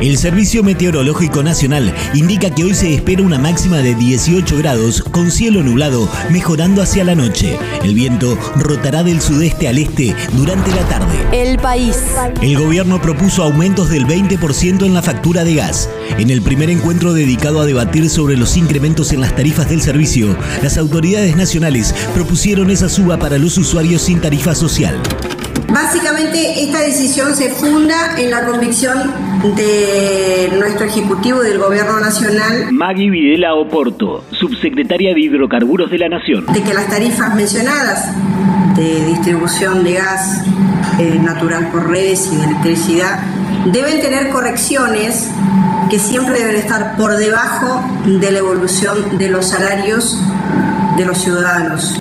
El Servicio Meteorológico Nacional indica que hoy se espera una máxima de 18 grados con cielo nublado, mejorando hacia la noche. El viento rotará del sudeste al este durante la tarde. El país. El gobierno propuso aumentos del 20% en la factura de gas. En el primer encuentro dedicado a debatir sobre los incrementos en las tarifas del servicio, las autoridades nacionales propusieron esa suba para los usuarios sin tarifa social. Básicamente esta decisión se funda en la convicción de nuestro Ejecutivo y del Gobierno Nacional Maggie Videla Oporto, subsecretaria de Hidrocarburos de la Nación. de que las tarifas mencionadas de distribución de gas eh, natural por redes y de electricidad deben tener correcciones que siempre deben estar por debajo de la evolución de los salarios de los ciudadanos.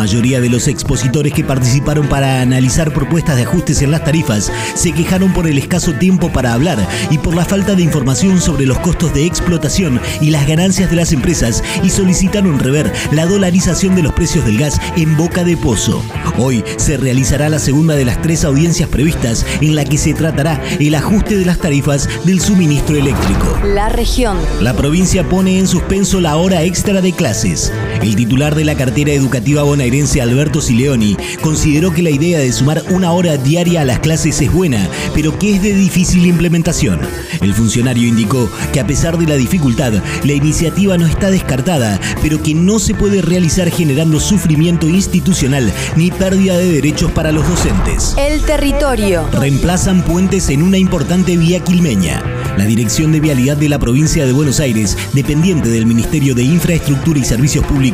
Mayoría de los expositores que participaron para analizar propuestas de ajustes en las tarifas se quejaron por el escaso tiempo para hablar y por la falta de información sobre los costos de explotación y las ganancias de las empresas y solicitaron rever la dolarización de los precios del gas en boca de pozo. Hoy se realizará la segunda de las tres audiencias previstas en la que se tratará el ajuste de las tarifas del suministro eléctrico. La región. La provincia pone en suspenso la hora extra de clases. El titular de la cartera educativa bonaerense Alberto Sileoni consideró que la idea de sumar una hora diaria a las clases es buena, pero que es de difícil implementación. El funcionario indicó que a pesar de la dificultad, la iniciativa no está descartada, pero que no se puede realizar generando sufrimiento institucional ni pérdida de derechos para los docentes. El territorio. Reemplazan puentes en una importante vía quilmeña. La Dirección de Vialidad de la Provincia de Buenos Aires, dependiente del Ministerio de Infraestructura y Servicios Públicos,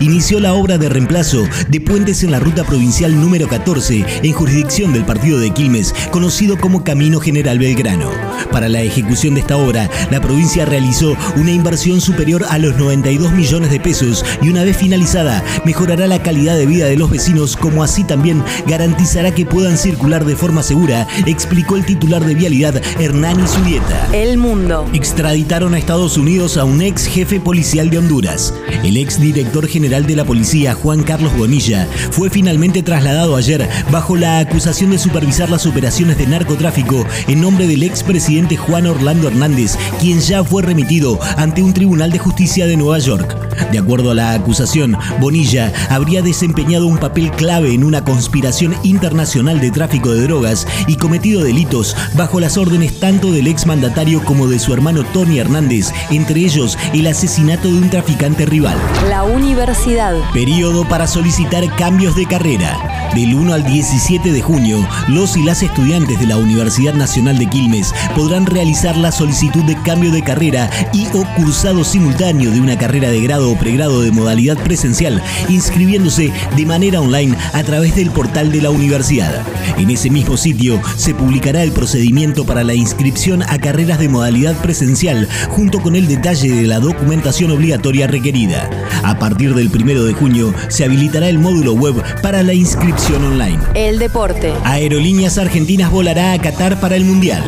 inició la obra de reemplazo de puentes en la ruta provincial número 14, en jurisdicción del partido de Quilmes, conocido como Camino General Belgrano. Para la ejecución de esta obra, la provincia realizó una inversión superior a los 92 millones de pesos y una vez finalizada, mejorará la calidad de vida de los vecinos, como así también garantizará que puedan circular de forma segura, explicó el titular de Vialidad, Hernani Zubieta. El mundo. Extraditaron a Estados Unidos a un ex jefe policial de Honduras. El ex director general de la policía, Juan Carlos Bonilla, fue finalmente trasladado ayer bajo la acusación de supervisar las operaciones de narcotráfico en nombre del expresidente Juan Orlando Hernández, quien ya fue remitido ante un tribunal de justicia de Nueva York. De acuerdo a la acusación, Bonilla habría desempeñado un papel clave en una conspiración internacional de tráfico de drogas y cometido delitos bajo las órdenes tanto del ex mandatario como de su hermano Tony Hernández, entre ellos el asesinato de un traficante rival. La universidad. Periodo para solicitar cambios de carrera. Del 1 al 17 de junio, los y las estudiantes de la Universidad Nacional de Quilmes podrán realizar la solicitud de cambio de carrera y o cursado simultáneo de una carrera de grado o pregrado de modalidad presencial, inscribiéndose de manera online a través del portal de la universidad. En ese mismo sitio se publicará el procedimiento para la inscripción a carreras de modalidad presencial, junto con el detalle de la documentación obligatoria requerida. A partir del 1 de junio se habilitará el módulo web para la inscripción online. El deporte. Aerolíneas Argentinas volará a Qatar para el Mundial.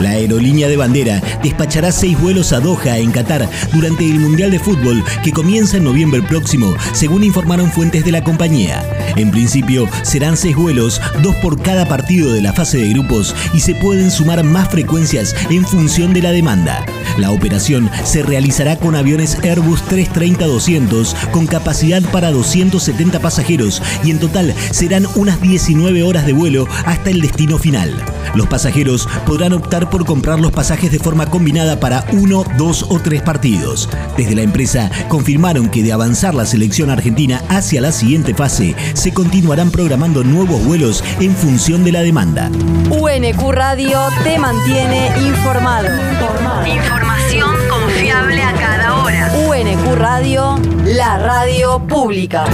La aerolínea de bandera despachará seis vuelos a Doha, en Qatar, durante el Mundial de Fútbol que comienza en noviembre próximo, según informaron fuentes de la compañía. En principio, serán seis vuelos, dos por cada partido de la fase de grupos, y se pueden sumar más frecuencias en función de la demanda. La operación se realizará con aviones Airbus 330-200 con capacidad para 270 pasajeros y en total serán unas 19 horas de vuelo hasta el destino final. Los pasajeros podrán optar por comprar los pasajes de forma combinada para uno, dos o tres partidos. Desde la empresa confirmaron que de avanzar la selección argentina hacia la siguiente fase, se continuarán programando nuevos vuelos en función de la demanda. UNQ Radio te mantiene informado. Información confiable a cada hora. UNQ Radio, la radio pública.